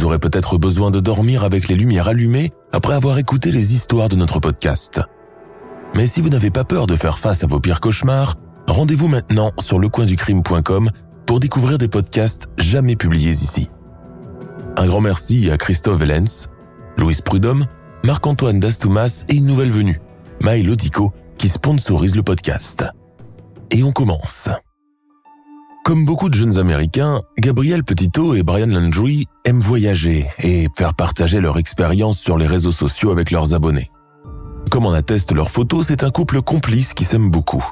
Vous aurez peut-être besoin de dormir avec les lumières allumées après avoir écouté les histoires de notre podcast. Mais si vous n'avez pas peur de faire face à vos pires cauchemars, rendez-vous maintenant sur lecoinducrime.com pour découvrir des podcasts jamais publiés ici. Un grand merci à Christophe Vellens, Louis Prudhomme, Marc-Antoine Dastoumas et une nouvelle venue, Maël Odico, qui sponsorise le podcast. Et on commence. Comme beaucoup de jeunes Américains, Gabriel Petito et Brian Landry aiment voyager et faire partager leur expérience sur les réseaux sociaux avec leurs abonnés. Comme en attestent leurs photos, c'est un couple complice qui s'aime beaucoup.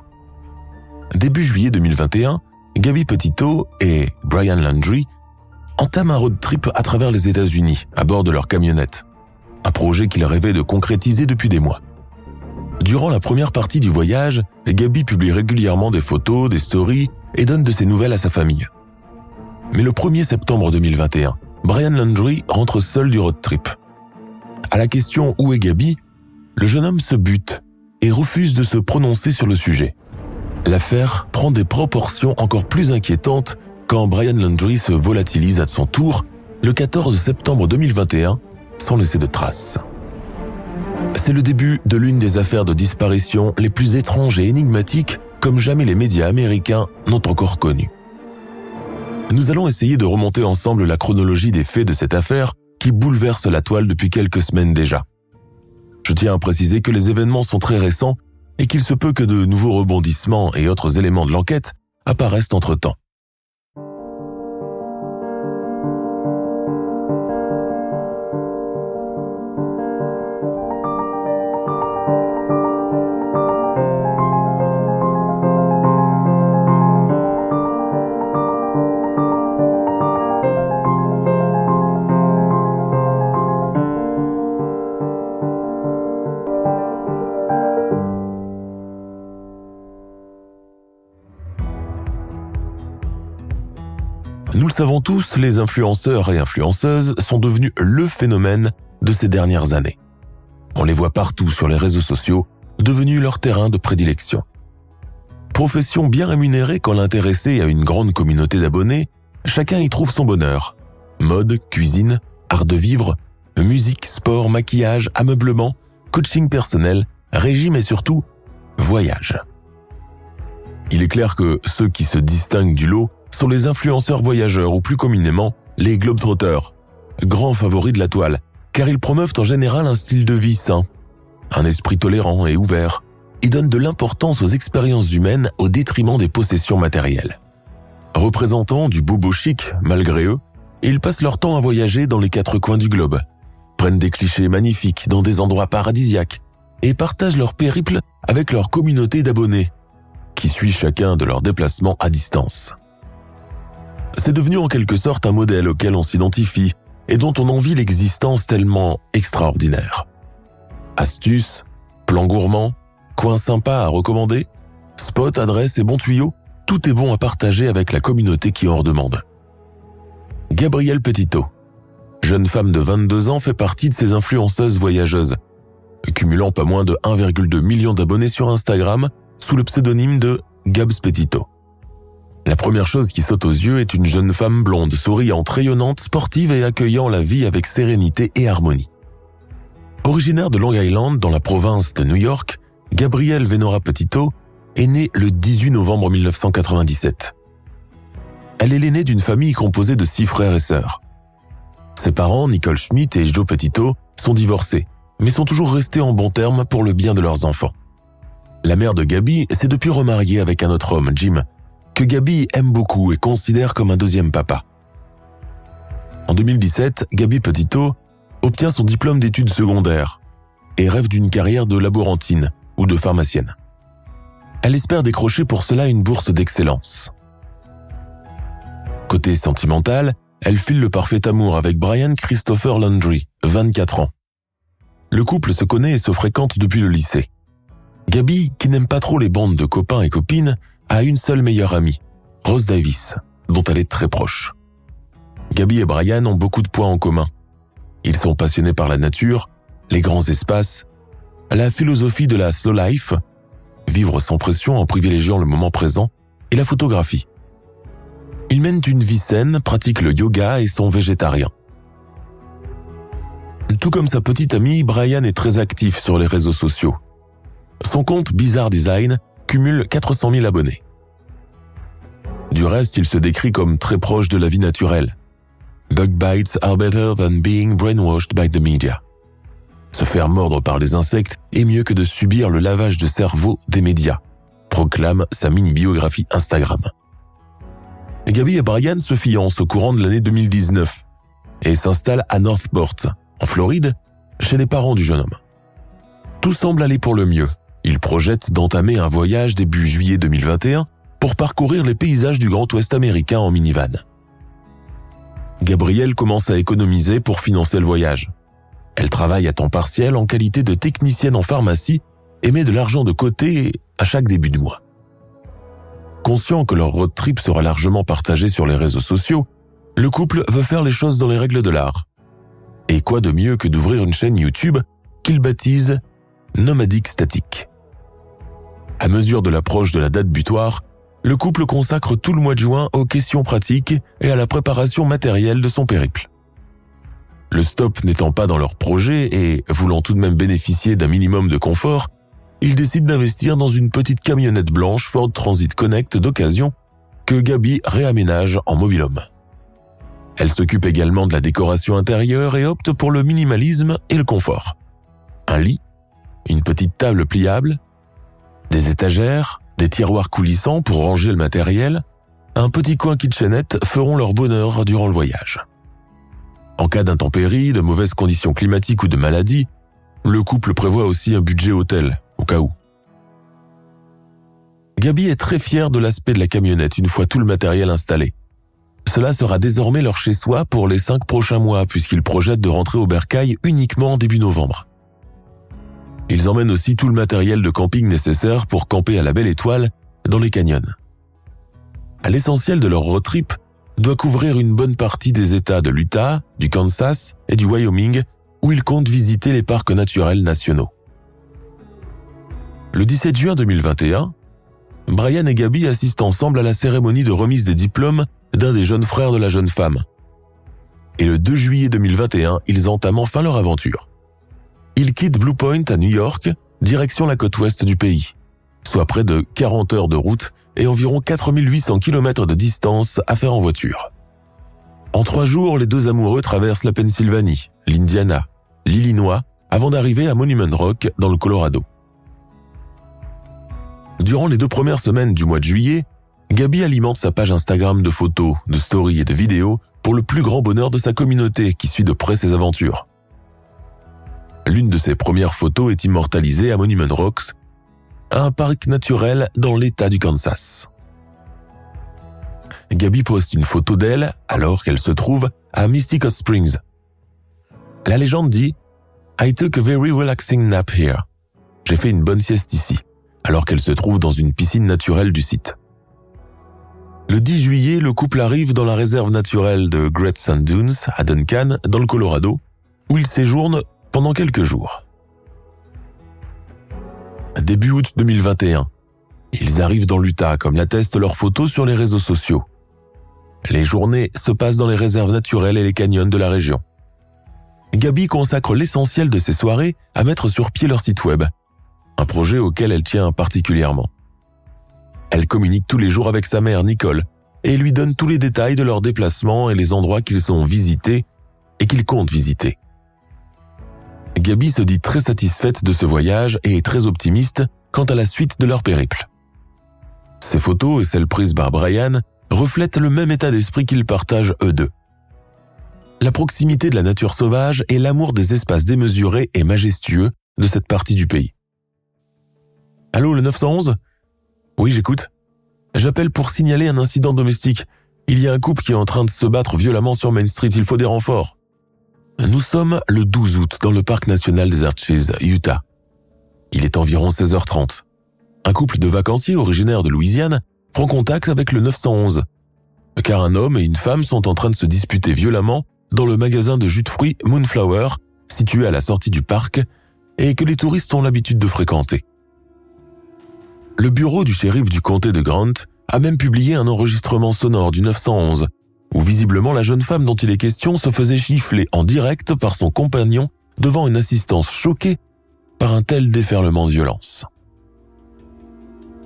Début juillet 2021, Gabi Petito et Brian Landry entament un road trip à travers les États-Unis à bord de leur camionnette. Un projet qu'ils rêvaient de concrétiser depuis des mois. Durant la première partie du voyage, Gabi publie régulièrement des photos, des stories et donne de ses nouvelles à sa famille. Mais le 1er septembre 2021, Brian Landry rentre seul du road trip. À la question où est Gabi, le jeune homme se bute et refuse de se prononcer sur le sujet. L'affaire prend des proportions encore plus inquiétantes quand Brian Landry se volatilise à son tour le 14 septembre 2021 sans laisser de traces. C'est le début de l'une des affaires de disparition les plus étranges et énigmatiques comme jamais les médias américains n'ont encore connu. Nous allons essayer de remonter ensemble la chronologie des faits de cette affaire qui bouleverse la toile depuis quelques semaines déjà. Je tiens à préciser que les événements sont très récents et qu'il se peut que de nouveaux rebondissements et autres éléments de l'enquête apparaissent entre-temps. Savons tous, les influenceurs et influenceuses sont devenus le phénomène de ces dernières années. On les voit partout sur les réseaux sociaux, devenus leur terrain de prédilection. Profession bien rémunérée quand l'intéressé a une grande communauté d'abonnés, chacun y trouve son bonheur. Mode, cuisine, art de vivre, musique, sport, maquillage, ameublement, coaching personnel, régime et surtout voyage. Il est clair que ceux qui se distinguent du lot sont les influenceurs voyageurs ou plus communément les globetrotters, grands favoris de la toile, car ils promeuvent en général un style de vie sain, un esprit tolérant et ouvert, et donnent de l'importance aux expériences humaines au détriment des possessions matérielles. Représentant du bobo chic, malgré eux, ils passent leur temps à voyager dans les quatre coins du globe, prennent des clichés magnifiques dans des endroits paradisiaques et partagent leur périple avec leur communauté d'abonnés, qui suit chacun de leurs déplacements à distance. C'est devenu en quelque sorte un modèle auquel on s'identifie et dont on envie l'existence tellement extraordinaire. Astuces, plans gourmands, coins sympas à recommander, spots, adresses et bons tuyaux, tout est bon à partager avec la communauté qui en redemande. Gabrielle Petito, jeune femme de 22 ans, fait partie de ces influenceuses voyageuses, cumulant pas moins de 1,2 million d'abonnés sur Instagram sous le pseudonyme de Gabs Petito. La première chose qui saute aux yeux est une jeune femme blonde, souriante, rayonnante, sportive et accueillant la vie avec sérénité et harmonie. Originaire de Long Island, dans la province de New York, Gabrielle Venora Petito est née le 18 novembre 1997. Elle est l'aînée d'une famille composée de six frères et sœurs. Ses parents, Nicole Schmidt et Joe Petito, sont divorcés, mais sont toujours restés en bons termes pour le bien de leurs enfants. La mère de Gabi s'est depuis remariée avec un autre homme, Jim, que Gabi aime beaucoup et considère comme un deuxième papa. 2017, Gabi Petito obtient son diplôme d'études secondaires et rêve d'une carrière de laborantine ou de pharmacienne. Elle espère décrocher pour cela une bourse d'excellence. Côté sentimental, elle file le parfait amour avec Brian Christopher Landry, 24 ans. Le couple se connaît et se fréquente depuis le lycée. Gabi, qui n'aime pas trop les bandes de copains et copines, a une seule meilleure amie, Rose Davis, dont elle est très proche. Gabi et Brian ont beaucoup de points en commun. Ils sont passionnés par la nature, les grands espaces, la philosophie de la slow life, vivre sans pression en privilégiant le moment présent, et la photographie. Ils mènent une vie saine, pratiquent le yoga et sont végétariens. Tout comme sa petite amie, Brian est très actif sur les réseaux sociaux. Son compte Bizarre Design cumule 400 000 abonnés. Du reste, il se décrit comme très proche de la vie naturelle. Bug bites are better than being brainwashed by the media. Se faire mordre par les insectes est mieux que de subir le lavage de cerveau des médias, proclame sa mini-biographie Instagram. Gabi et Brian se fiancent au courant de l'année 2019 et s'installent à Northport, en Floride, chez les parents du jeune homme. Tout semble aller pour le mieux. Ils projettent d'entamer un voyage début juillet 2021 pour parcourir les paysages du Grand Ouest américain en minivan. Gabrielle commence à économiser pour financer le voyage. Elle travaille à temps partiel en qualité de technicienne en pharmacie et met de l'argent de côté à chaque début du mois. Conscient que leur road trip sera largement partagé sur les réseaux sociaux, le couple veut faire les choses dans les règles de l'art. Et quoi de mieux que d'ouvrir une chaîne YouTube qu'ils baptisent Nomadic Statique. À mesure de l'approche de la date butoir, le couple consacre tout le mois de juin aux questions pratiques et à la préparation matérielle de son périple. Le stop n'étant pas dans leur projet et voulant tout de même bénéficier d'un minimum de confort, il décide d'investir dans une petite camionnette blanche Ford Transit Connect d'occasion que Gabi réaménage en mobilhome. Elle s'occupe également de la décoration intérieure et opte pour le minimalisme et le confort. Un lit, une petite table pliable, des étagères, des tiroirs coulissants pour ranger le matériel, un petit coin kitchenette feront leur bonheur durant le voyage. En cas d'intempéries, de mauvaises conditions climatiques ou de maladie, le couple prévoit aussi un budget hôtel au cas où. Gabi est très fière de l'aspect de la camionnette une fois tout le matériel installé. Cela sera désormais leur chez-soi pour les cinq prochains mois puisqu'ils projettent de rentrer au bercail uniquement en début novembre. Ils emmènent aussi tout le matériel de camping nécessaire pour camper à la belle étoile dans les canyons. À l'essentiel de leur road trip doit couvrir une bonne partie des États de l'Utah, du Kansas et du Wyoming où ils comptent visiter les parcs naturels nationaux. Le 17 juin 2021, Brian et Gabi assistent ensemble à la cérémonie de remise des diplômes d'un des jeunes frères de la jeune femme. Et le 2 juillet 2021, ils entament enfin leur aventure. Ils quittent Blue Point à New York, direction la côte ouest du pays, soit près de 40 heures de route et environ 4800 km de distance à faire en voiture. En trois jours, les deux amoureux traversent la Pennsylvanie, l'Indiana, l'Illinois, avant d'arriver à Monument Rock dans le Colorado. Durant les deux premières semaines du mois de juillet, Gabi alimente sa page Instagram de photos, de stories et de vidéos pour le plus grand bonheur de sa communauté qui suit de près ses aventures. L'une de ses premières photos est immortalisée à Monument Rocks, un parc naturel dans l'état du Kansas. Gabi poste une photo d'elle alors qu'elle se trouve à Mystic Hot Springs. La légende dit I took a very relaxing nap here. J'ai fait une bonne sieste ici alors qu'elle se trouve dans une piscine naturelle du site. Le 10 juillet, le couple arrive dans la réserve naturelle de Great Sand Dunes à Duncan, dans le Colorado, où ils séjournent pendant quelques jours. Début août 2021, ils arrivent dans l'Utah comme l'attestent leurs photos sur les réseaux sociaux. Les journées se passent dans les réserves naturelles et les canyons de la région. Gabi consacre l'essentiel de ses soirées à mettre sur pied leur site web un projet auquel elle tient particulièrement. Elle communique tous les jours avec sa mère Nicole et lui donne tous les détails de leurs déplacements et les endroits qu'ils ont visités et qu'ils comptent visiter. Gabi se dit très satisfaite de ce voyage et est très optimiste quant à la suite de leur périple. Ces photos et celles prises par Brian reflètent le même état d'esprit qu'ils partagent eux deux. la proximité de la nature sauvage et l'amour des espaces démesurés et majestueux de cette partie du pays. Allô, le 911 Oui, j'écoute. J'appelle pour signaler un incident domestique. Il y a un couple qui est en train de se battre violemment sur Main Street, il faut des renforts. Nous sommes le 12 août dans le parc national des Arches, Utah. Il est environ 16h30. Un couple de vacanciers originaires de Louisiane prend contact avec le 911, car un homme et une femme sont en train de se disputer violemment dans le magasin de jus de fruits Moonflower, situé à la sortie du parc, et que les touristes ont l'habitude de fréquenter. Le bureau du shérif du comté de Grant a même publié un enregistrement sonore du 911, où visiblement la jeune femme dont il est question se faisait gifler en direct par son compagnon devant une assistance choquée par un tel déferlement de violence.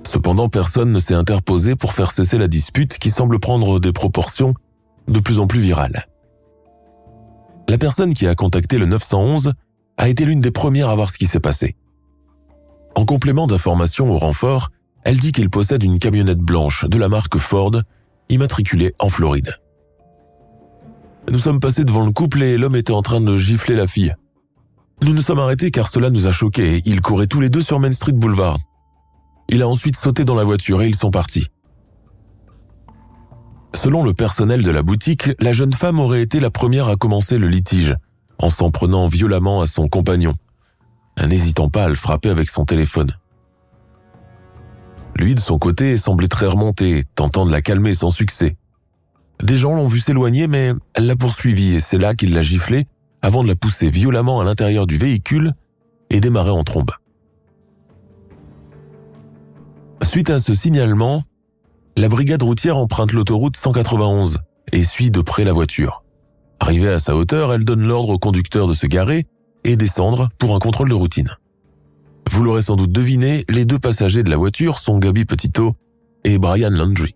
Cependant, personne ne s'est interposé pour faire cesser la dispute qui semble prendre des proportions de plus en plus virales. La personne qui a contacté le 911 a été l'une des premières à voir ce qui s'est passé. En complément d'informations au renfort, elle dit qu'il possède une camionnette blanche de la marque Ford, immatriculée en Floride. Nous sommes passés devant le couple et l'homme était en train de gifler la fille. Nous nous sommes arrêtés car cela nous a choqués. Ils couraient tous les deux sur Main Street Boulevard. Il a ensuite sauté dans la voiture et ils sont partis. Selon le personnel de la boutique, la jeune femme aurait été la première à commencer le litige, en s'en prenant violemment à son compagnon, n'hésitant pas à le frapper avec son téléphone. Lui, de son côté, semblait très remonté, tentant de la calmer sans succès. Des gens l'ont vu s'éloigner, mais elle l'a poursuivi et c'est là qu'il l'a giflé avant de la pousser violemment à l'intérieur du véhicule et démarrer en trombe. Suite à ce signalement, la brigade routière emprunte l'autoroute 191 et suit de près la voiture. Arrivée à sa hauteur, elle donne l'ordre au conducteur de se garer et descendre pour un contrôle de routine. Vous l'aurez sans doute deviné, les deux passagers de la voiture sont Gabi Petito et Brian Landry.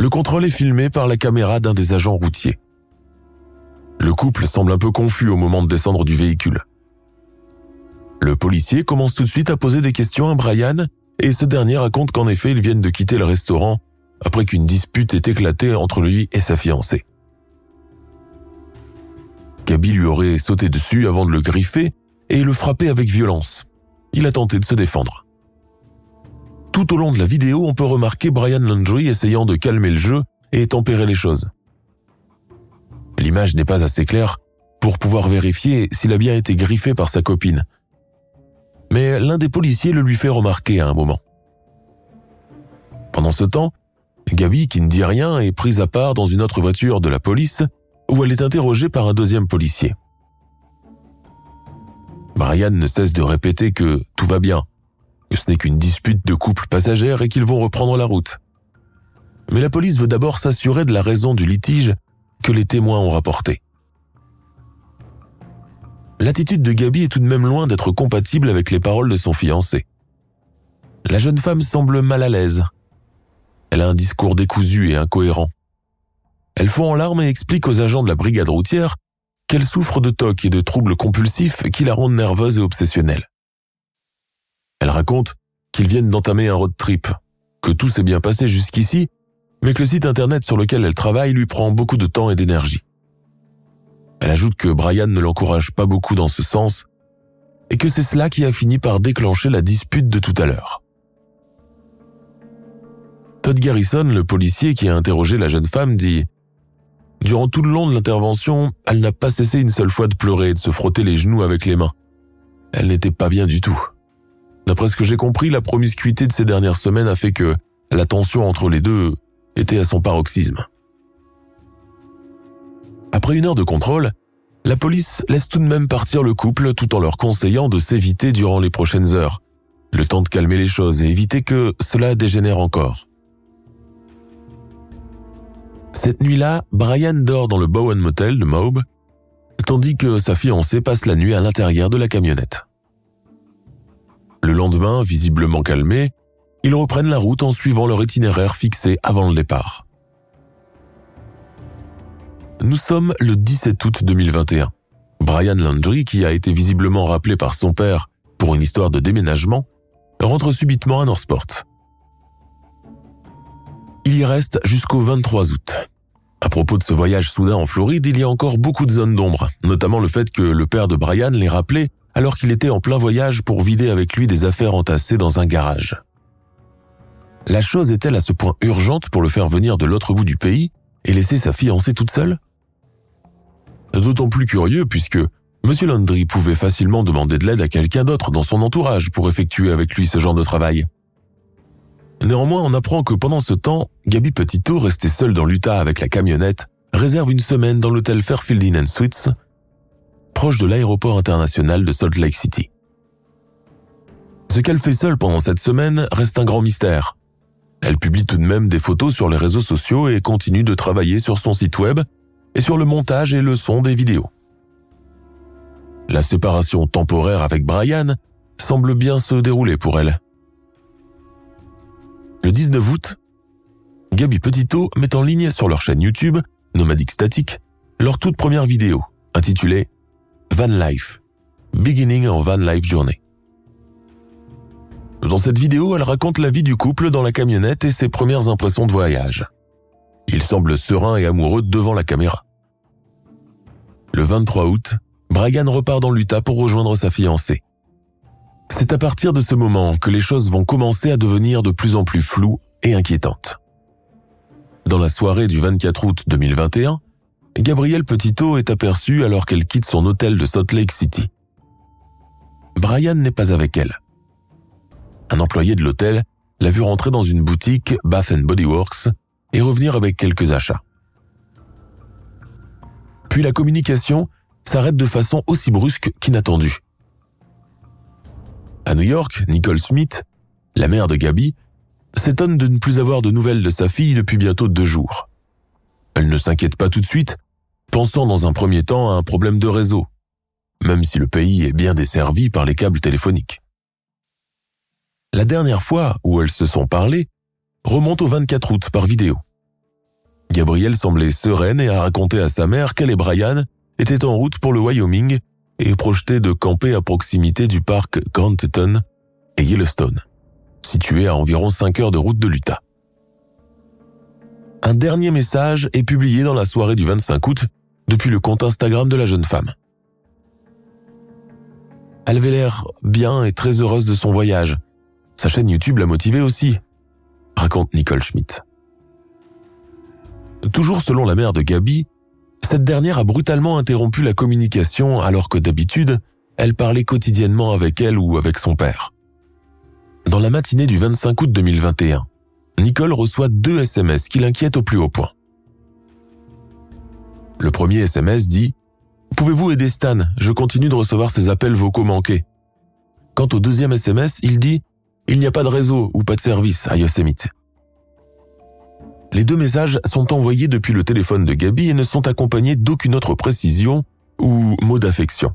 Le contrôle est filmé par la caméra d'un des agents routiers. Le couple semble un peu confus au moment de descendre du véhicule. Le policier commence tout de suite à poser des questions à Brian et ce dernier raconte qu'en effet ils viennent de quitter le restaurant après qu'une dispute ait éclaté entre lui et sa fiancée. Gabi lui aurait sauté dessus avant de le griffer et le frapper avec violence. Il a tenté de se défendre. Tout au long de la vidéo, on peut remarquer Brian Landry essayant de calmer le jeu et tempérer les choses. L'image n'est pas assez claire pour pouvoir vérifier s'il a bien été griffé par sa copine. Mais l'un des policiers le lui fait remarquer à un moment. Pendant ce temps, Gabi, qui ne dit rien, est prise à part dans une autre voiture de la police où elle est interrogée par un deuxième policier. Brian ne cesse de répéter que tout va bien, que ce n'est qu'une dispute de couple passagère et qu'ils vont reprendre la route. Mais la police veut d'abord s'assurer de la raison du litige que les témoins ont rapporté. L'attitude de Gabi est tout de même loin d'être compatible avec les paroles de son fiancé. La jeune femme semble mal à l'aise. Elle a un discours décousu et incohérent. Elle fond en larmes et explique aux agents de la brigade routière qu'elle souffre de TOC et de troubles compulsifs qui la rendent nerveuse et obsessionnelle. Elle raconte qu'ils viennent d'entamer un road trip, que tout s'est bien passé jusqu'ici, mais que le site internet sur lequel elle travaille lui prend beaucoup de temps et d'énergie. Elle ajoute que Brian ne l'encourage pas beaucoup dans ce sens, et que c'est cela qui a fini par déclencher la dispute de tout à l'heure. Todd Garrison, le policier qui a interrogé la jeune femme, dit ⁇ Durant tout le long de l'intervention, elle n'a pas cessé une seule fois de pleurer et de se frotter les genoux avec les mains. Elle n'était pas bien du tout. D'après ce que j'ai compris, la promiscuité de ces dernières semaines a fait que la tension entre les deux était à son paroxysme. Après une heure de contrôle, la police laisse tout de même partir le couple tout en leur conseillant de s'éviter durant les prochaines heures, le temps de calmer les choses et éviter que cela dégénère encore. Cette nuit-là, Brian dort dans le Bowen Motel de Maube, tandis que sa fiancée passe la nuit à l'intérieur de la camionnette. Le lendemain, visiblement calmé, ils reprennent la route en suivant leur itinéraire fixé avant le départ. Nous sommes le 17 août 2021. Brian Landry, qui a été visiblement rappelé par son père pour une histoire de déménagement, rentre subitement à Northport. Il y reste jusqu'au 23 août. À propos de ce voyage soudain en Floride, il y a encore beaucoup de zones d'ombre, notamment le fait que le père de Brian l'ait rappelé alors qu'il était en plein voyage pour vider avec lui des affaires entassées dans un garage. La chose est-elle à ce point urgente pour le faire venir de l'autre bout du pays et laisser sa fiancée toute seule? D'autant plus curieux puisque M. Landry pouvait facilement demander de l'aide à quelqu'un d'autre dans son entourage pour effectuer avec lui ce genre de travail. Néanmoins, on apprend que pendant ce temps, Gabi Petito, restée seule dans l'Utah avec la camionnette, réserve une semaine dans l'hôtel Fairfield Inn Suites, proche de l'aéroport international de Salt Lake City. Ce qu'elle fait seule pendant cette semaine reste un grand mystère. Elle publie tout de même des photos sur les réseaux sociaux et continue de travailler sur son site web et sur le montage et le son des vidéos. La séparation temporaire avec Brian semble bien se dérouler pour elle. Le 19 août, Gabi Petito met en ligne sur leur chaîne YouTube, Nomadic Static, leur toute première vidéo, intitulée Van Life, Beginning of Van Life Journey. Dans cette vidéo, elle raconte la vie du couple dans la camionnette et ses premières impressions de voyage. Il semble serein et amoureux devant la caméra. Le 23 août, Brian repart dans l'Utah pour rejoindre sa fiancée. C'est à partir de ce moment que les choses vont commencer à devenir de plus en plus floues et inquiétantes. Dans la soirée du 24 août 2021, Gabrielle Petito est aperçue alors qu'elle quitte son hôtel de Salt Lake City. Brian n'est pas avec elle. Un employé de l'hôtel l'a vu rentrer dans une boutique Bath Body Works et revenir avec quelques achats. Puis la communication s'arrête de façon aussi brusque qu'inattendue. À New York, Nicole Smith, la mère de Gabi, s'étonne de ne plus avoir de nouvelles de sa fille depuis bientôt deux jours. Elle ne s'inquiète pas tout de suite, pensant dans un premier temps à un problème de réseau, même si le pays est bien desservi par les câbles téléphoniques. La dernière fois où elles se sont parlé remonte au 24 août par vidéo. Gabrielle semblait sereine et a raconté à sa mère qu'elle et Brian étaient en route pour le Wyoming et projetait de camper à proximité du parc Grand Teton et Yellowstone, situé à environ 5 heures de route de l'Utah. Un dernier message est publié dans la soirée du 25 août depuis le compte Instagram de la jeune femme. Elle avait l'air bien et très heureuse de son voyage, sa chaîne YouTube l'a motivée aussi, raconte Nicole Schmidt. Toujours selon la mère de Gabi, cette dernière a brutalement interrompu la communication alors que d'habitude, elle parlait quotidiennement avec elle ou avec son père. Dans la matinée du 25 août 2021, Nicole reçoit deux SMS qui l'inquiètent au plus haut point. Le premier SMS dit ⁇ Pouvez-vous aider Stan? Je continue de recevoir ses appels vocaux manqués. ⁇ Quant au deuxième SMS, il dit il n'y a pas de réseau ou pas de service à Yosemite. Les deux messages sont envoyés depuis le téléphone de Gabi et ne sont accompagnés d'aucune autre précision ou mot d'affection.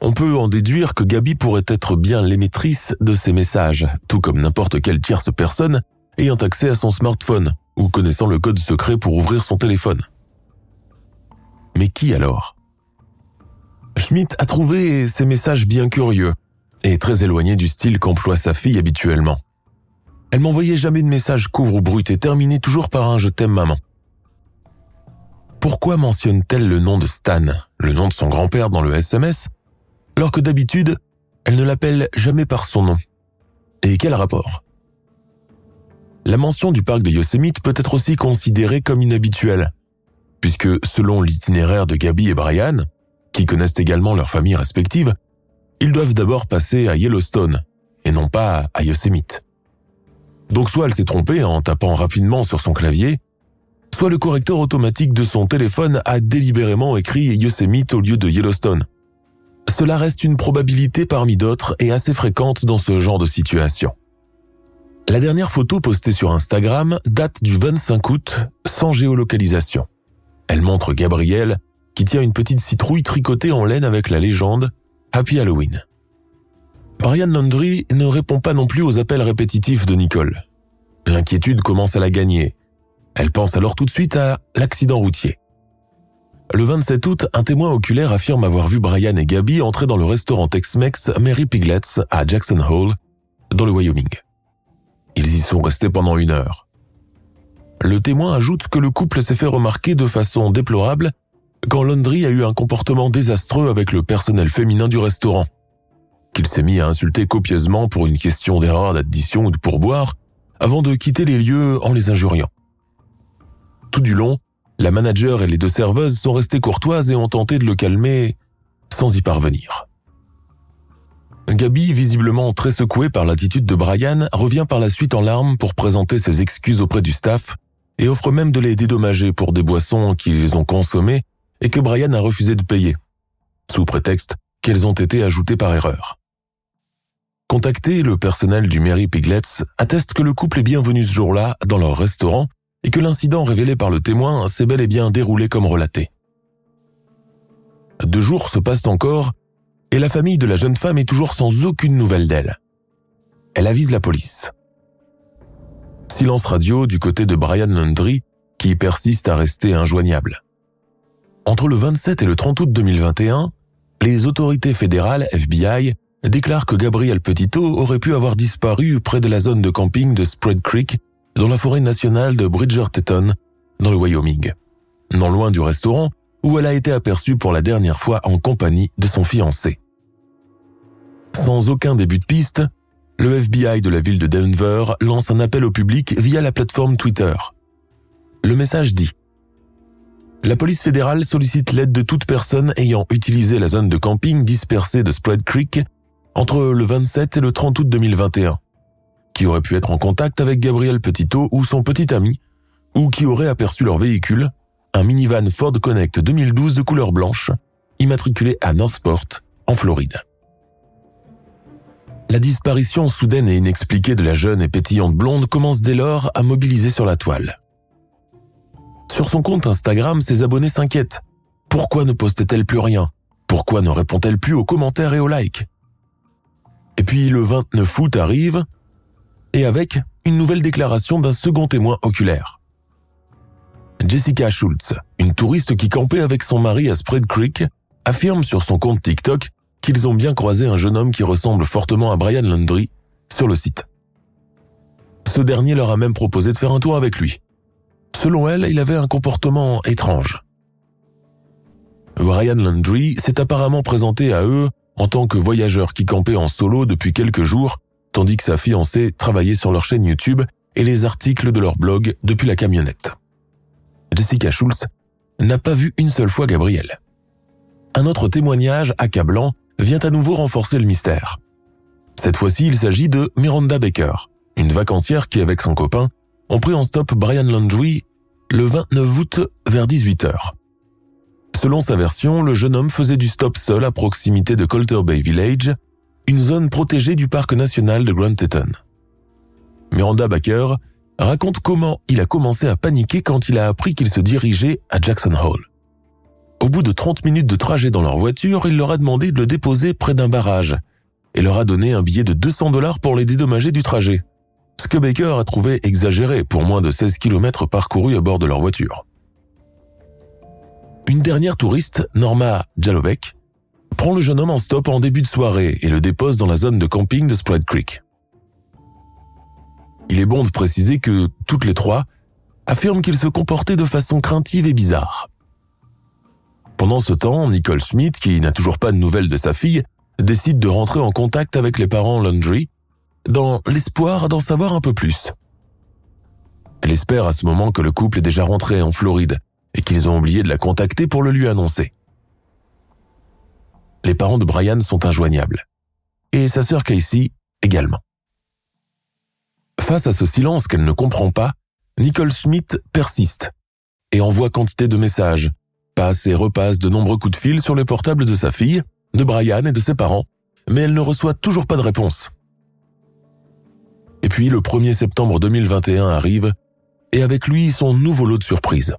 On peut en déduire que Gabi pourrait être bien l'émettrice de ces messages, tout comme n'importe quelle tierce personne ayant accès à son smartphone ou connaissant le code secret pour ouvrir son téléphone. Mais qui alors? Schmidt a trouvé ces messages bien curieux et très éloigné du style qu'emploie sa fille habituellement. Elle m'envoyait jamais de message couvre ou brut et terminait toujours par un je t'aime maman. Pourquoi mentionne-t-elle le nom de Stan, le nom de son grand-père dans le SMS, alors que d'habitude, elle ne l'appelle jamais par son nom Et quel rapport? La mention du parc de Yosemite peut être aussi considérée comme inhabituelle, puisque selon l'itinéraire de Gabi et Brian, qui connaissent également leurs familles respectives, ils doivent d'abord passer à Yellowstone et non pas à Yosemite. Donc soit elle s'est trompée en tapant rapidement sur son clavier, soit le correcteur automatique de son téléphone a délibérément écrit Yosemite au lieu de Yellowstone. Cela reste une probabilité parmi d'autres et assez fréquente dans ce genre de situation. La dernière photo postée sur Instagram date du 25 août sans géolocalisation. Elle montre Gabriel qui tient une petite citrouille tricotée en laine avec la légende Happy Halloween. Brian Landry ne répond pas non plus aux appels répétitifs de Nicole. L'inquiétude commence à la gagner. Elle pense alors tout de suite à l'accident routier. Le 27 août, un témoin oculaire affirme avoir vu Brian et Gabby entrer dans le restaurant Tex-Mex Mary Piglets à Jackson Hole, dans le Wyoming. Ils y sont restés pendant une heure. Le témoin ajoute que le couple s'est fait remarquer de façon déplorable quand Laundry a eu un comportement désastreux avec le personnel féminin du restaurant. Qu'il s'est mis à insulter copieusement pour une question d'erreur d'addition ou de pourboire, avant de quitter les lieux en les injuriant. Tout du long, la manager et les deux serveuses sont restées courtoises et ont tenté de le calmer sans y parvenir. Gabi, visiblement très secouée par l'attitude de Brian, revient par la suite en larmes pour présenter ses excuses auprès du staff et offre même de les dédommager pour des boissons qu'ils ont consommées et que Brian a refusé de payer, sous prétexte qu'elles ont été ajoutées par erreur. Contacté, le personnel du Mary Piglets atteste que le couple est bienvenu ce jour-là dans leur restaurant et que l'incident révélé par le témoin s'est bel et bien déroulé comme relaté. Deux jours se passent encore et la famille de la jeune femme est toujours sans aucune nouvelle d'elle. Elle avise la police. Silence radio du côté de Brian Landry qui persiste à rester injoignable. Entre le 27 et le 30 août 2021, les autorités fédérales FBI déclarent que Gabriel Petito aurait pu avoir disparu près de la zone de camping de Spread Creek dans la forêt nationale de Bridgerton, dans le Wyoming, non loin du restaurant où elle a été aperçue pour la dernière fois en compagnie de son fiancé. Sans aucun début de piste, le FBI de la ville de Denver lance un appel au public via la plateforme Twitter. Le message dit la police fédérale sollicite l'aide de toute personne ayant utilisé la zone de camping dispersée de Spread Creek entre le 27 et le 30 août 2021, qui aurait pu être en contact avec Gabriel Petito ou son petit ami, ou qui aurait aperçu leur véhicule, un minivan Ford Connect 2012 de couleur blanche, immatriculé à Northport, en Floride. La disparition soudaine et inexpliquée de la jeune et pétillante blonde commence dès lors à mobiliser sur la toile. Sur son compte Instagram, ses abonnés s'inquiètent. Pourquoi ne postait-elle plus rien? Pourquoi ne répond-elle plus aux commentaires et aux likes? Et puis le 29 août arrive, et avec une nouvelle déclaration d'un second témoin oculaire. Jessica Schultz, une touriste qui campait avec son mari à Spread Creek, affirme sur son compte TikTok qu'ils ont bien croisé un jeune homme qui ressemble fortement à Brian Landry sur le site. Ce dernier leur a même proposé de faire un tour avec lui. Selon elle, il avait un comportement étrange. Brian Landry s'est apparemment présenté à eux en tant que voyageur qui campait en solo depuis quelques jours, tandis que sa fiancée travaillait sur leur chaîne YouTube et les articles de leur blog depuis la camionnette. Jessica Schultz n'a pas vu une seule fois Gabriel. Un autre témoignage accablant vient à nouveau renforcer le mystère. Cette fois-ci, il s'agit de Miranda Baker, une vacancière qui, avec son copain, ont pris en stop Brian Landry le 29 août vers 18h. Selon sa version, le jeune homme faisait du stop seul à proximité de Colter Bay Village, une zone protégée du parc national de Grand Teton. Miranda Baker raconte comment il a commencé à paniquer quand il a appris qu'il se dirigeait à Jackson Hole. Au bout de 30 minutes de trajet dans leur voiture, il leur a demandé de le déposer près d'un barrage et leur a donné un billet de 200 dollars pour les dédommager du trajet ce que Baker a trouvé exagéré pour moins de 16 km parcourus à bord de leur voiture. Une dernière touriste, Norma Jalovec, prend le jeune homme en stop en début de soirée et le dépose dans la zone de camping de Spread Creek. Il est bon de préciser que toutes les trois affirment qu'il se comportait de façon craintive et bizarre. Pendant ce temps, Nicole Smith, qui n'a toujours pas de nouvelles de sa fille, décide de rentrer en contact avec les parents Landry dans l'espoir d'en savoir un peu plus. Elle espère à ce moment que le couple est déjà rentré en Floride et qu'ils ont oublié de la contacter pour le lui annoncer. Les parents de Brian sont injoignables. Et sa sœur Casey également. Face à ce silence qu'elle ne comprend pas, Nicole Schmidt persiste et envoie quantité de messages, passe et repasse de nombreux coups de fil sur les portables de sa fille, de Brian et de ses parents, mais elle ne reçoit toujours pas de réponse. Et puis le 1er septembre 2021 arrive, et avec lui son nouveau lot de surprises.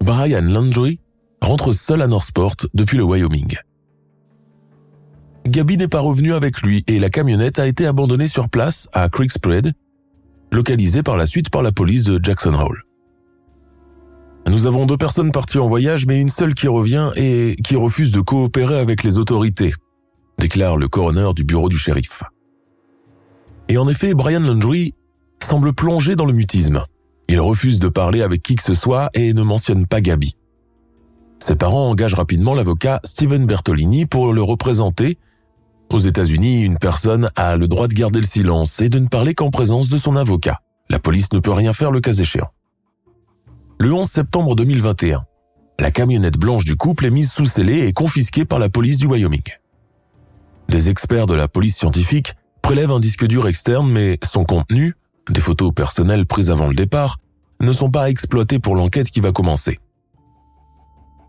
Brian Landry rentre seul à Northport depuis le Wyoming. Gabi n'est pas revenu avec lui et la camionnette a été abandonnée sur place à Creekspread, localisée par la suite par la police de Jackson Hole. Nous avons deux personnes parties en voyage, mais une seule qui revient et qui refuse de coopérer avec les autorités, déclare le coroner du bureau du shérif. Et en effet, Brian Landry semble plongé dans le mutisme. Il refuse de parler avec qui que ce soit et ne mentionne pas Gabi. Ses parents engagent rapidement l'avocat Steven Bertolini pour le représenter. Aux États-Unis, une personne a le droit de garder le silence et de ne parler qu'en présence de son avocat. La police ne peut rien faire le cas échéant. Le 11 septembre 2021, la camionnette blanche du couple est mise sous scellé et confisquée par la police du Wyoming. Des experts de la police scientifique prélèvent un disque dur externe, mais son contenu, des photos personnelles prises avant le départ, ne sont pas exploités pour l'enquête qui va commencer.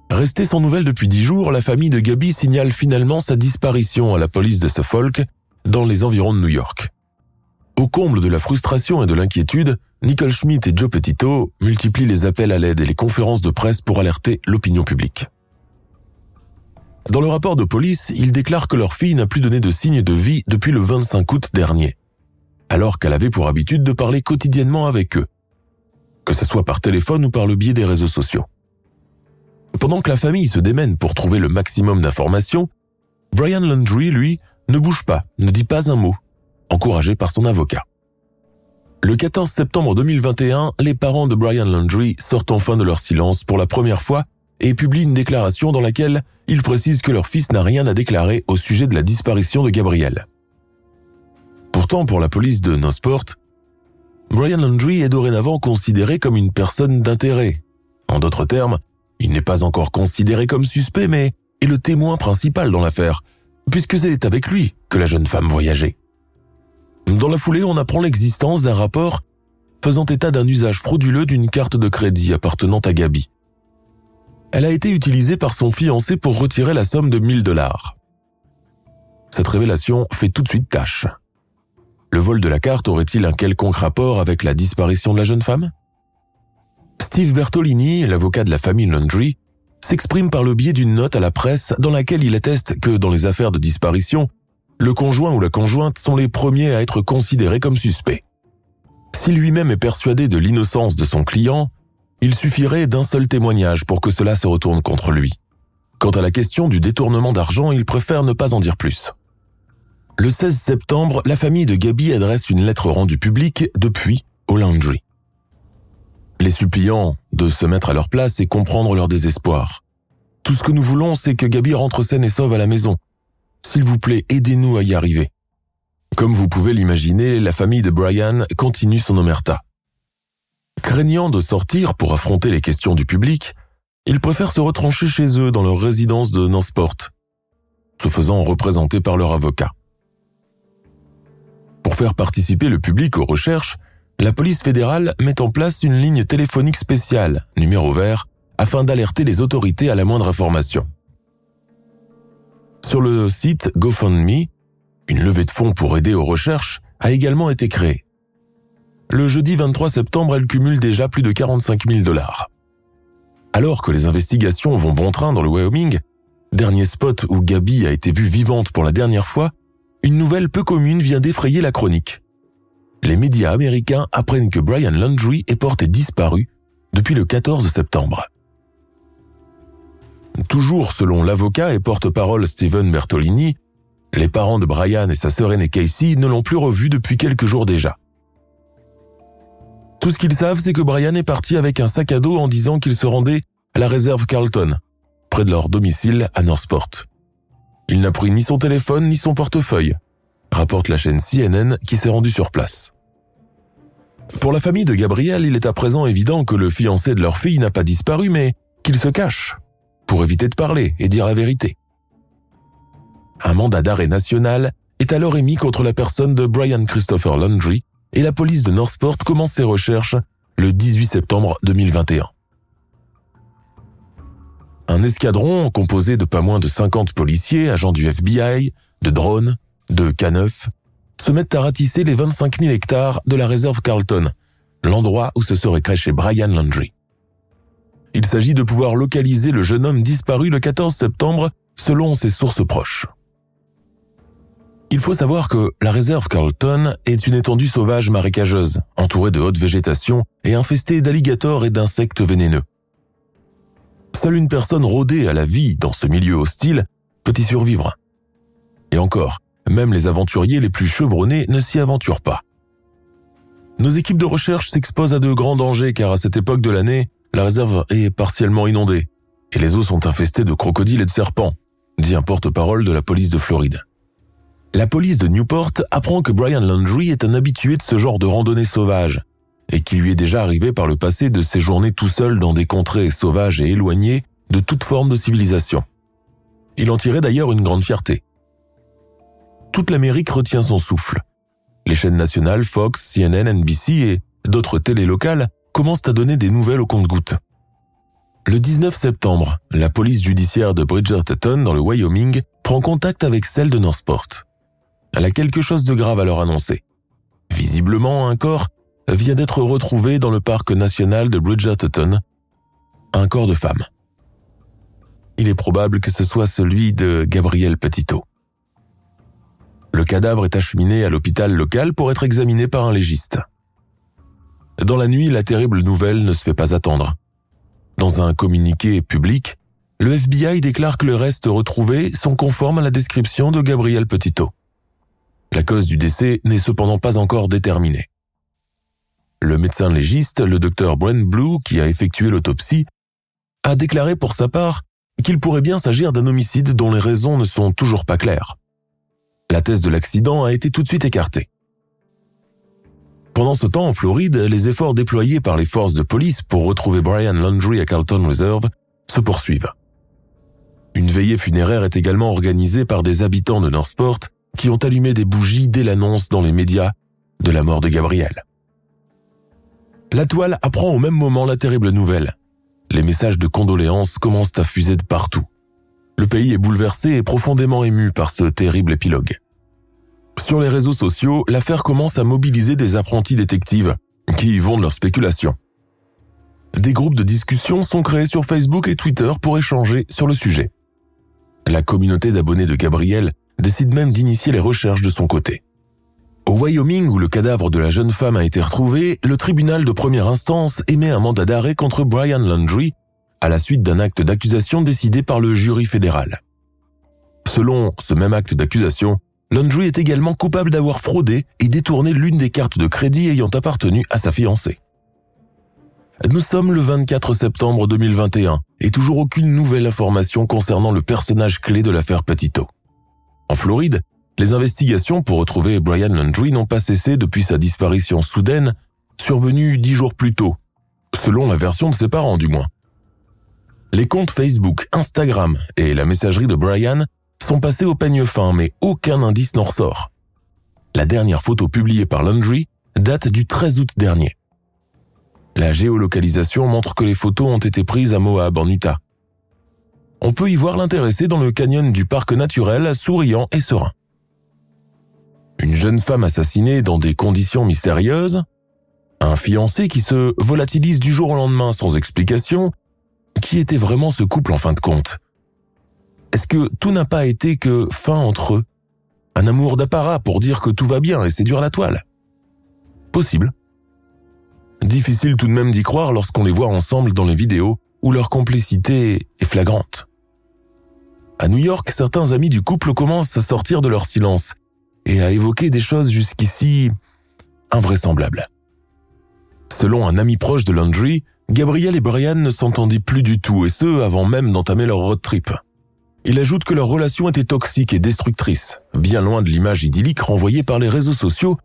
Restée sans nouvelles depuis dix jours, la famille de Gabi signale finalement sa disparition à la police de Suffolk, dans les environs de New York. Au comble de la frustration et de l'inquiétude, Nicole Schmidt et Joe Petito multiplient les appels à l'aide et les conférences de presse pour alerter l'opinion publique. Dans le rapport de police, ils déclarent que leur fille n'a plus donné de signe de vie depuis le 25 août dernier, alors qu'elle avait pour habitude de parler quotidiennement avec eux, que ce soit par téléphone ou par le biais des réseaux sociaux. Pendant que la famille se démène pour trouver le maximum d'informations, Brian Landry, lui, ne bouge pas, ne dit pas un mot, encouragé par son avocat. Le 14 septembre 2021, les parents de Brian Landry sortent enfin de leur silence pour la première fois et publient une déclaration dans laquelle ils précisent que leur fils n'a rien à déclarer au sujet de la disparition de Gabriel. Pourtant, pour la police de Nosport, Brian Landry est dorénavant considéré comme une personne d'intérêt. En d'autres termes, il n'est pas encore considéré comme suspect, mais est le témoin principal dans l'affaire, puisque c'est avec lui que la jeune femme voyageait. Dans la foulée, on apprend l'existence d'un rapport faisant état d'un usage frauduleux d'une carte de crédit appartenant à Gabi. Elle a été utilisée par son fiancé pour retirer la somme de 1000 dollars. Cette révélation fait tout de suite tâche. Le vol de la carte aurait-il un quelconque rapport avec la disparition de la jeune femme? Steve Bertolini, l'avocat de la famille Landry, s'exprime par le biais d'une note à la presse dans laquelle il atteste que dans les affaires de disparition, le conjoint ou la conjointe sont les premiers à être considérés comme suspects. Si lui-même est persuadé de l'innocence de son client, il suffirait d'un seul témoignage pour que cela se retourne contre lui. Quant à la question du détournement d'argent, il préfère ne pas en dire plus. Le 16 septembre, la famille de Gabi adresse une lettre rendue publique depuis au Landry. Les suppliant de se mettre à leur place et comprendre leur désespoir. Tout ce que nous voulons, c'est que Gabi rentre saine et sauve à la maison. S'il vous plaît, aidez-nous à y arriver. Comme vous pouvez l'imaginer, la famille de Brian continue son omerta. Craignant de sortir pour affronter les questions du public, ils préfèrent se retrancher chez eux dans leur résidence de Northport, se faisant représenter par leur avocat. Pour faire participer le public aux recherches, la police fédérale met en place une ligne téléphonique spéciale, numéro vert, afin d'alerter les autorités à la moindre information. Sur le site GoFundMe, une levée de fonds pour aider aux recherches a également été créée. Le jeudi 23 septembre, elle cumule déjà plus de 45 000 dollars. Alors que les investigations vont bon train dans le Wyoming, dernier spot où Gabi a été vue vivante pour la dernière fois, une nouvelle peu commune vient d'effrayer la chronique. Les médias américains apprennent que Brian Landry est porté disparu depuis le 14 septembre. Toujours selon l'avocat et porte-parole Steven Bertolini, les parents de Brian et sa sœur aînée Casey ne l'ont plus revu depuis quelques jours déjà. Tout ce qu'ils savent, c'est que Brian est parti avec un sac à dos en disant qu'il se rendait à la réserve Carlton, près de leur domicile à Northport. Il n'a pris ni son téléphone ni son portefeuille, rapporte la chaîne CNN qui s'est rendue sur place. Pour la famille de Gabriel, il est à présent évident que le fiancé de leur fille n'a pas disparu, mais qu'il se cache pour éviter de parler et dire la vérité. Un mandat d'arrêt national est alors émis contre la personne de Brian Christopher Landry et la police de Northport commence ses recherches le 18 septembre 2021. Un escadron composé de pas moins de 50 policiers, agents du FBI, de drones, de K9, se mettent à ratisser les 25 000 hectares de la réserve Carlton, l'endroit où se serait caché Brian Landry. Il s'agit de pouvoir localiser le jeune homme disparu le 14 septembre selon ses sources proches. Il faut savoir que la réserve Carlton est une étendue sauvage marécageuse, entourée de haute végétation et infestée d'alligators et d'insectes vénéneux. Seule une personne rodée à la vie dans ce milieu hostile peut y survivre. Et encore, même les aventuriers les plus chevronnés ne s'y aventurent pas. nos équipes de recherche s'exposent à de grands dangers car à cette époque de l'année, la réserve est partiellement inondée et les eaux sont infestées de crocodiles et de serpents, dit un porte-parole de la police de Floride. La police de Newport apprend que Brian Landry est un habitué de ce genre de randonnée sauvage et qu'il lui est déjà arrivé par le passé de séjourner tout seul dans des contrées sauvages et éloignées de toute forme de civilisation. Il en tirait d'ailleurs une grande fierté. Toute l'Amérique retient son souffle. Les chaînes nationales Fox, CNN, NBC et d'autres télés locales commencent à donner des nouvelles au compte-gouttes. Le 19 septembre, la police judiciaire de Bridgerton dans le Wyoming prend contact avec celle de Northport. Elle a quelque chose de grave à leur annoncer. Visiblement, un corps vient d'être retrouvé dans le parc national de Bridgerton. Un corps de femme. Il est probable que ce soit celui de Gabriel Petito. Le cadavre est acheminé à l'hôpital local pour être examiné par un légiste. Dans la nuit, la terrible nouvelle ne se fait pas attendre. Dans un communiqué public, le FBI déclare que les restes retrouvés sont conformes à la description de Gabriel Petito. La cause du décès n'est cependant pas encore déterminée. Le médecin légiste, le docteur Brent Blue, qui a effectué l'autopsie, a déclaré pour sa part qu'il pourrait bien s'agir d'un homicide dont les raisons ne sont toujours pas claires. La thèse de l'accident a été tout de suite écartée. Pendant ce temps, en Floride, les efforts déployés par les forces de police pour retrouver Brian Landry à Carlton Reserve se poursuivent. Une veillée funéraire est également organisée par des habitants de Northport qui ont allumé des bougies dès l'annonce dans les médias de la mort de Gabriel. La toile apprend au même moment la terrible nouvelle. Les messages de condoléances commencent à fuser de partout. Le pays est bouleversé et profondément ému par ce terrible épilogue. Sur les réseaux sociaux, l'affaire commence à mobiliser des apprentis détectives qui y vont de leurs spéculations. Des groupes de discussion sont créés sur Facebook et Twitter pour échanger sur le sujet. La communauté d'abonnés de Gabriel décide même d'initier les recherches de son côté. Au Wyoming, où le cadavre de la jeune femme a été retrouvé, le tribunal de première instance émet un mandat d'arrêt contre Brian Landry à la suite d'un acte d'accusation décidé par le jury fédéral. Selon ce même acte d'accusation, Landry est également coupable d'avoir fraudé et détourné l'une des cartes de crédit ayant appartenu à sa fiancée. Nous sommes le 24 septembre 2021 et toujours aucune nouvelle information concernant le personnage clé de l'affaire Petito. En Floride, les investigations pour retrouver Brian Landry n'ont pas cessé depuis sa disparition soudaine, survenue dix jours plus tôt, selon la version de ses parents du moins. Les comptes Facebook, Instagram et la messagerie de Brian sont passés au peigne fin, mais aucun indice n'en ressort. La dernière photo publiée par Landry date du 13 août dernier. La géolocalisation montre que les photos ont été prises à Moab, en Utah. On peut y voir l'intéressé dans le canyon du parc naturel, souriant et serein. Une jeune femme assassinée dans des conditions mystérieuses, un fiancé qui se volatilise du jour au lendemain sans explication, qui était vraiment ce couple en fin de compte? Est-ce que tout n'a pas été que fin entre eux? Un amour d'apparat pour dire que tout va bien et séduire la toile? Possible. Difficile tout de même d'y croire lorsqu'on les voit ensemble dans les vidéos où leur complicité est flagrante. À New York, certains amis du couple commencent à sortir de leur silence et à évoquer des choses jusqu'ici invraisemblables. Selon un ami proche de Landry, Gabriel et Brian ne s'entendaient plus du tout, et ce, avant même d'entamer leur road trip. Il ajoute que leur relation était toxique et destructrice, bien loin de l'image idyllique renvoyée par les réseaux sociaux,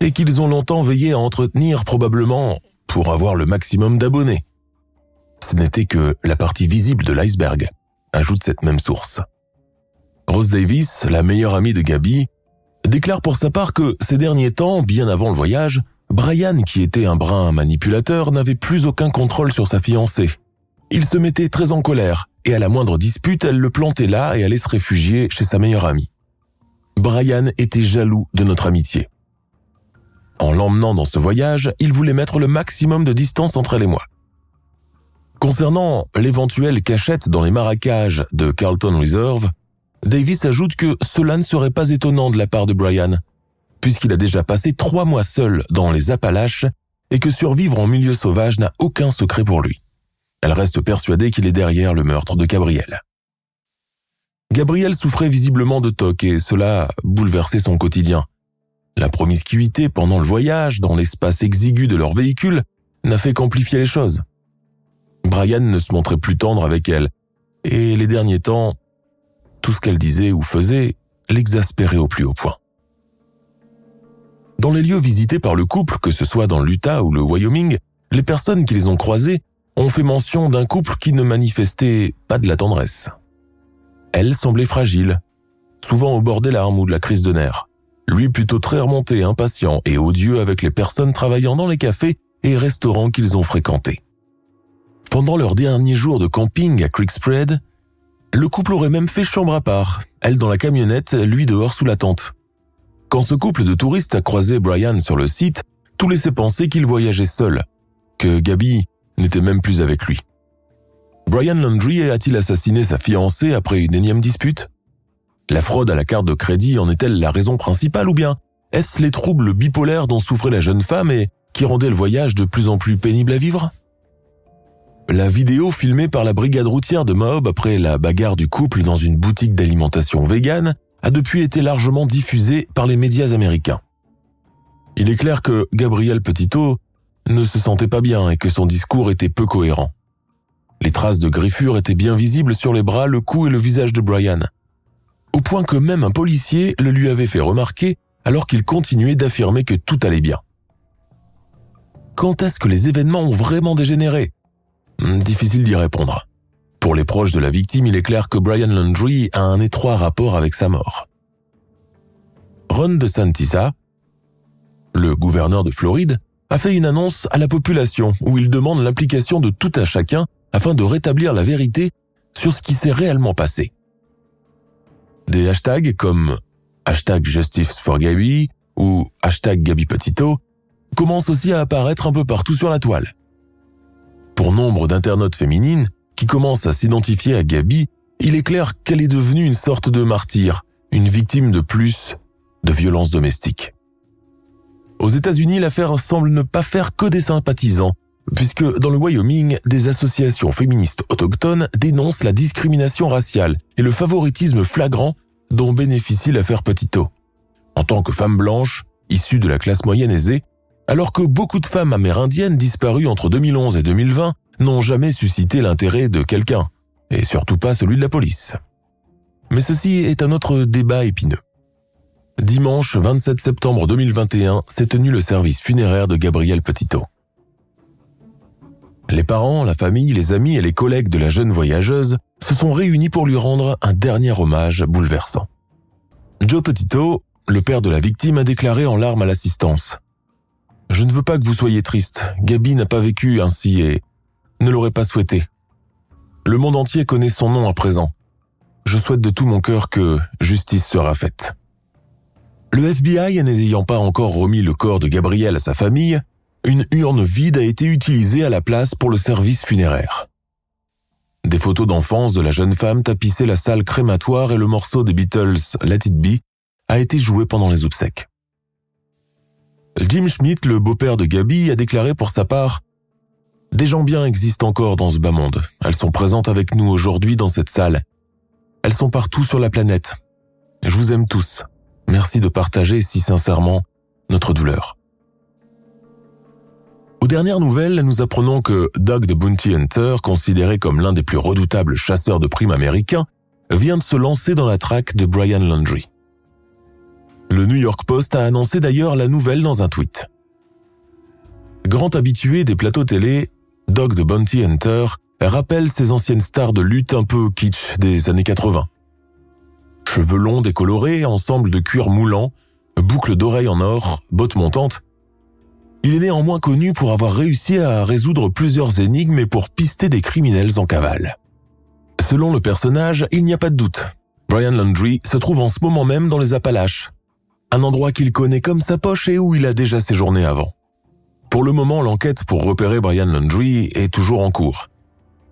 et qu'ils ont longtemps veillé à entretenir probablement pour avoir le maximum d'abonnés. Ce n'était que la partie visible de l'iceberg, ajoute cette même source. Rose Davis, la meilleure amie de Gabi, déclare pour sa part que ces derniers temps, bien avant le voyage, Brian, qui était un brin manipulateur, n'avait plus aucun contrôle sur sa fiancée. Il se mettait très en colère, et à la moindre dispute, elle le plantait là et allait se réfugier chez sa meilleure amie. Brian était jaloux de notre amitié. En l'emmenant dans ce voyage, il voulait mettre le maximum de distance entre elle et moi. Concernant l'éventuelle cachette dans les marécages de Carlton Reserve, Davis ajoute que cela ne serait pas étonnant de la part de Brian, puisqu'il a déjà passé trois mois seul dans les Appalaches et que survivre en milieu sauvage n'a aucun secret pour lui. Elle reste persuadée qu'il est derrière le meurtre de Gabriel. Gabriel souffrait visiblement de TOC et cela bouleversait son quotidien. La promiscuité pendant le voyage, dans l'espace exigu de leur véhicule, n'a fait qu'amplifier les choses. Brian ne se montrait plus tendre avec elle, et les derniers temps, tout ce qu'elle disait ou faisait l'exaspérait au plus haut point. Dans les lieux visités par le couple, que ce soit dans l'Utah ou le Wyoming, les personnes qui les ont croisés ont fait mention d'un couple qui ne manifestait pas de la tendresse. Elle semblait fragile, souvent au bord des larmes ou de la crise de nerfs. Lui plutôt très remonté, impatient et odieux avec les personnes travaillant dans les cafés et restaurants qu'ils ont fréquentés. Pendant leur dernier jour de camping à Creekspread, le couple aurait même fait chambre à part, elle dans la camionnette, lui dehors sous la tente. Quand ce couple de touristes a croisé Brian sur le site, tout laissait penser qu'il voyageait seul, que Gabi n'était même plus avec lui. Brian Landry a-t-il assassiné sa fiancée après une énième dispute? La fraude à la carte de crédit en est-elle la raison principale ou bien est-ce les troubles bipolaires dont souffrait la jeune femme et qui rendaient le voyage de plus en plus pénible à vivre? La vidéo filmée par la brigade routière de Moab après la bagarre du couple dans une boutique d'alimentation végane a depuis été largement diffusée par les médias américains. Il est clair que Gabriel Petito ne se sentait pas bien et que son discours était peu cohérent. Les traces de griffures étaient bien visibles sur les bras, le cou et le visage de Brian, au point que même un policier le lui avait fait remarquer alors qu'il continuait d'affirmer que tout allait bien. Quand est-ce que les événements ont vraiment dégénéré? Hmm, Difficile d'y répondre. Pour les proches de la victime, il est clair que Brian Landry a un étroit rapport avec sa mort. Ron DeSantis, le gouverneur de Floride, a fait une annonce à la population où il demande l'implication de tout un chacun afin de rétablir la vérité sur ce qui s'est réellement passé. Des hashtags comme hashtag Justice for Gabi ou hashtag Gabi Petito commencent aussi à apparaître un peu partout sur la toile. Pour nombre d'internautes féminines qui commencent à s'identifier à Gabi, il est clair qu'elle est devenue une sorte de martyr, une victime de plus de violences domestiques. Aux États-Unis, l'affaire semble ne pas faire que des sympathisants, puisque dans le Wyoming, des associations féministes autochtones dénoncent la discrimination raciale et le favoritisme flagrant dont bénéficie l'affaire Petito. En tant que femme blanche, issue de la classe moyenne aisée, alors que beaucoup de femmes amérindiennes disparues entre 2011 et 2020 n'ont jamais suscité l'intérêt de quelqu'un, et surtout pas celui de la police. Mais ceci est un autre débat épineux. Dimanche 27 septembre 2021 s'est tenu le service funéraire de Gabrielle Petito. Les parents, la famille, les amis et les collègues de la jeune voyageuse se sont réunis pour lui rendre un dernier hommage bouleversant. Joe Petito, le père de la victime, a déclaré en larmes à l'assistance. Je ne veux pas que vous soyez triste. Gabi n'a pas vécu ainsi et ne l'aurait pas souhaité. Le monde entier connaît son nom à présent. Je souhaite de tout mon cœur que justice sera faite. Le FBI n'ayant pas encore remis le corps de Gabriel à sa famille, une urne vide a été utilisée à la place pour le service funéraire. Des photos d'enfance de la jeune femme tapissaient la salle crématoire et le morceau des Beatles Let It Be a été joué pendant les obsèques. Jim Schmidt, le beau-père de Gabi, a déclaré pour sa part Des gens bien existent encore dans ce bas monde. Elles sont présentes avec nous aujourd'hui dans cette salle. Elles sont partout sur la planète. Je vous aime tous. Merci de partager si sincèrement notre douleur. Aux dernières nouvelles, nous apprenons que Doug the Bounty Hunter, considéré comme l'un des plus redoutables chasseurs de primes américains, vient de se lancer dans la traque de Brian Landry. Le New York Post a annoncé d'ailleurs la nouvelle dans un tweet. Grand habitué des plateaux télé, Doug the Bounty Hunter rappelle ses anciennes stars de lutte un peu kitsch des années 80. Cheveux longs décolorés, ensemble de cuir moulant, boucles d'oreilles en or, bottes montantes. Il est néanmoins connu pour avoir réussi à résoudre plusieurs énigmes et pour pister des criminels en cavale. Selon le personnage, il n'y a pas de doute. Brian Landry se trouve en ce moment même dans les Appalaches, un endroit qu'il connaît comme sa poche et où il a déjà séjourné avant. Pour le moment, l'enquête pour repérer Brian Landry est toujours en cours.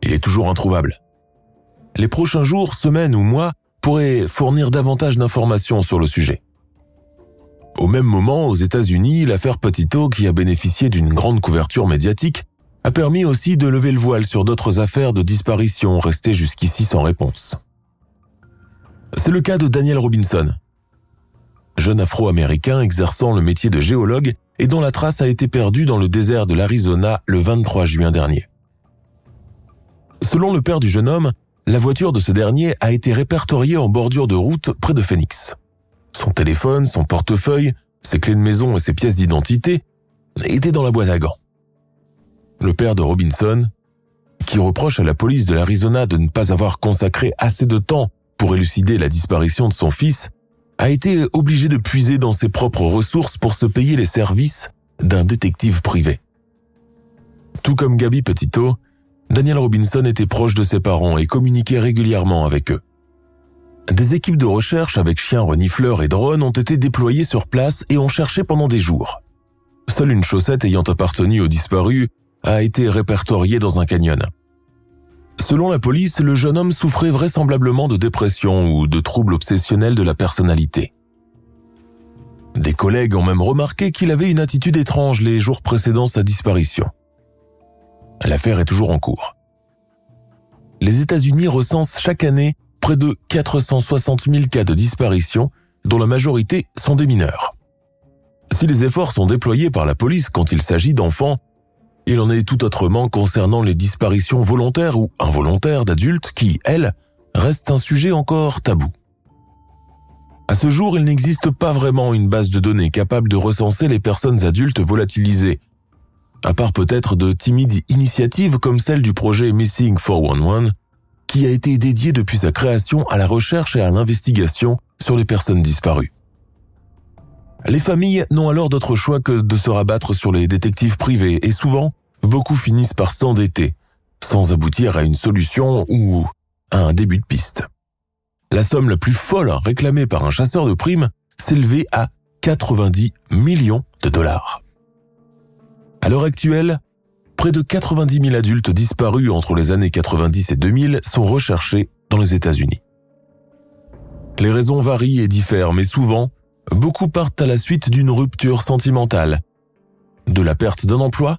Il est toujours introuvable. Les prochains jours, semaines ou mois pourrait fournir davantage d'informations sur le sujet. Au même moment, aux États-Unis, l'affaire Petito, qui a bénéficié d'une grande couverture médiatique, a permis aussi de lever le voile sur d'autres affaires de disparition restées jusqu'ici sans réponse. C'est le cas de Daniel Robinson. jeune afro-américain exerçant le métier de géologue et dont la trace a été perdue dans le désert de l'Arizona le 23 juin dernier. Selon le père du jeune homme, la voiture de ce dernier a été répertoriée en bordure de route près de Phoenix. Son téléphone, son portefeuille, ses clés de maison et ses pièces d'identité étaient dans la boîte à gants. Le père de Robinson, qui reproche à la police de l'Arizona de ne pas avoir consacré assez de temps pour élucider la disparition de son fils, a été obligé de puiser dans ses propres ressources pour se payer les services d'un détective privé. Tout comme Gabi Petito, Daniel Robinson était proche de ses parents et communiquait régulièrement avec eux. Des équipes de recherche avec chiens renifleurs et drones ont été déployées sur place et ont cherché pendant des jours. Seule une chaussette ayant appartenu au disparu a été répertoriée dans un canyon. Selon la police, le jeune homme souffrait vraisemblablement de dépression ou de troubles obsessionnels de la personnalité. Des collègues ont même remarqué qu'il avait une attitude étrange les jours précédant sa disparition. L'affaire est toujours en cours. Les États-Unis recensent chaque année près de 460 000 cas de disparition, dont la majorité sont des mineurs. Si les efforts sont déployés par la police quand il s'agit d'enfants, il en est tout autrement concernant les disparitions volontaires ou involontaires d'adultes qui, elles, restent un sujet encore tabou. À ce jour, il n'existe pas vraiment une base de données capable de recenser les personnes adultes volatilisées, à part peut-être de timides initiatives comme celle du projet Missing 411, qui a été dédié depuis sa création à la recherche et à l'investigation sur les personnes disparues. Les familles n'ont alors d'autre choix que de se rabattre sur les détectives privés et souvent, beaucoup finissent par s'endetter, sans aboutir à une solution ou à un début de piste. La somme la plus folle réclamée par un chasseur de primes s'élevait à 90 millions de dollars. À l'heure actuelle, près de 90 000 adultes disparus entre les années 90 et 2000 sont recherchés dans les États-Unis. Les raisons varient et diffèrent, mais souvent, beaucoup partent à la suite d'une rupture sentimentale, de la perte d'un emploi,